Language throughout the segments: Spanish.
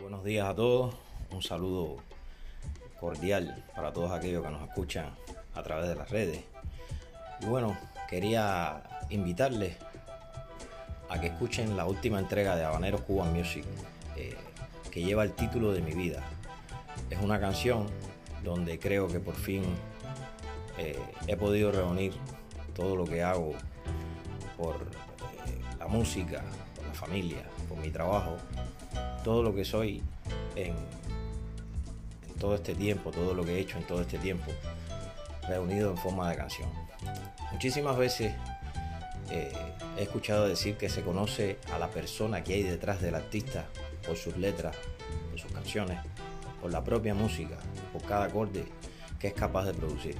Buenos días a todos, un saludo cordial para todos aquellos que nos escuchan a través de las redes. Y bueno, quería invitarles a que escuchen la última entrega de Habaneros Cuban Music, eh, que lleva el título de mi vida. Es una canción donde creo que por fin eh, he podido reunir todo lo que hago por eh, la música, por la familia, por mi trabajo, todo lo que soy en, todo este tiempo, todo lo que he hecho en todo este tiempo, reunido en forma de canción. Muchísimas veces eh, he escuchado decir que se conoce a la persona que hay detrás del artista por sus letras, por sus canciones, por la propia música, por cada acorde que es capaz de producir.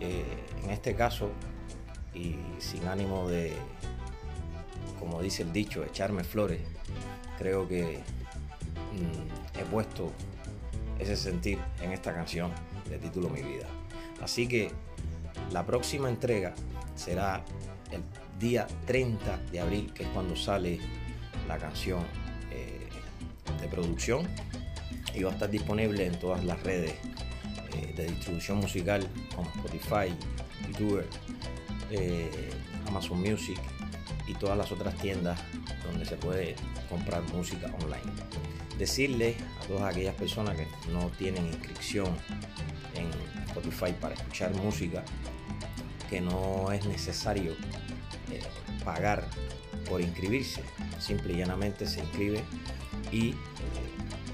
Eh, en este caso, y sin ánimo de, como dice el dicho, echarme flores, creo que mm, he puesto ese sentir en esta canción de título Mi vida. Así que la próxima entrega será el día 30 de abril, que es cuando sale la canción eh, de producción y va a estar disponible en todas las redes eh, de distribución musical como Spotify, YouTube, eh, Amazon Music y todas las otras tiendas donde se puede comprar música online. Decirle a todas aquellas personas que no tienen inscripción en Spotify para escuchar música que no es necesario eh, pagar por inscribirse. Simple y llanamente se inscribe y eh,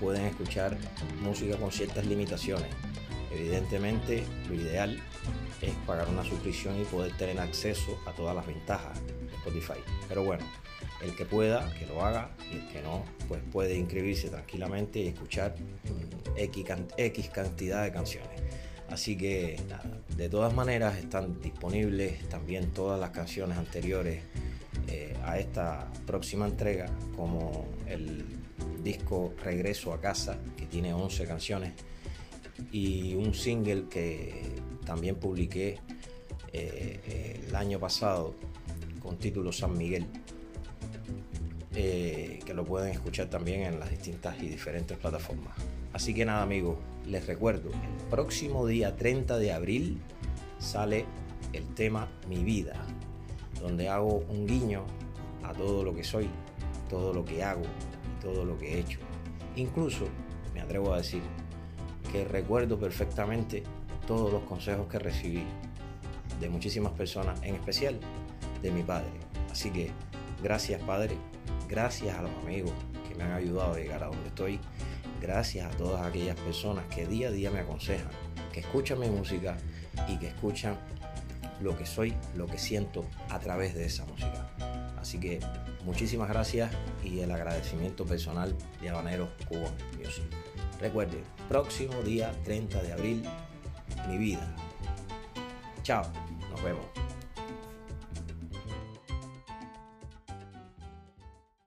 pueden escuchar música con ciertas limitaciones. Evidentemente, lo ideal es pagar una suscripción y poder tener acceso a todas las ventajas de Spotify. Pero bueno, el que pueda, que lo haga, y el que no, pues puede inscribirse tranquilamente y escuchar X, cantidad de canciones. Así que de todas maneras están disponibles también todas las canciones anteriores eh, a esta próxima entrega, como el disco Regreso a casa, que tiene 11 canciones, y un single que también publiqué eh, el año pasado con título San Miguel, eh, que lo pueden escuchar también en las distintas y diferentes plataformas. Así que nada amigos, les recuerdo, el próximo día 30 de abril sale el tema Mi vida, donde hago un guiño a todo lo que soy, todo lo que hago todo lo que he hecho. Incluso me atrevo a decir que recuerdo perfectamente todos los consejos que recibí de muchísimas personas, en especial de mi padre. Así que gracias padre, gracias a los amigos que me han ayudado a llegar a donde estoy gracias a todas aquellas personas que día a día me aconsejan, que escuchan mi música y que escuchan lo que soy, lo que siento a través de esa música. Así que muchísimas gracias y el agradecimiento personal de Habanero Cuban Music. Recuerden, próximo día 30 de abril, mi vida. Chao, nos vemos.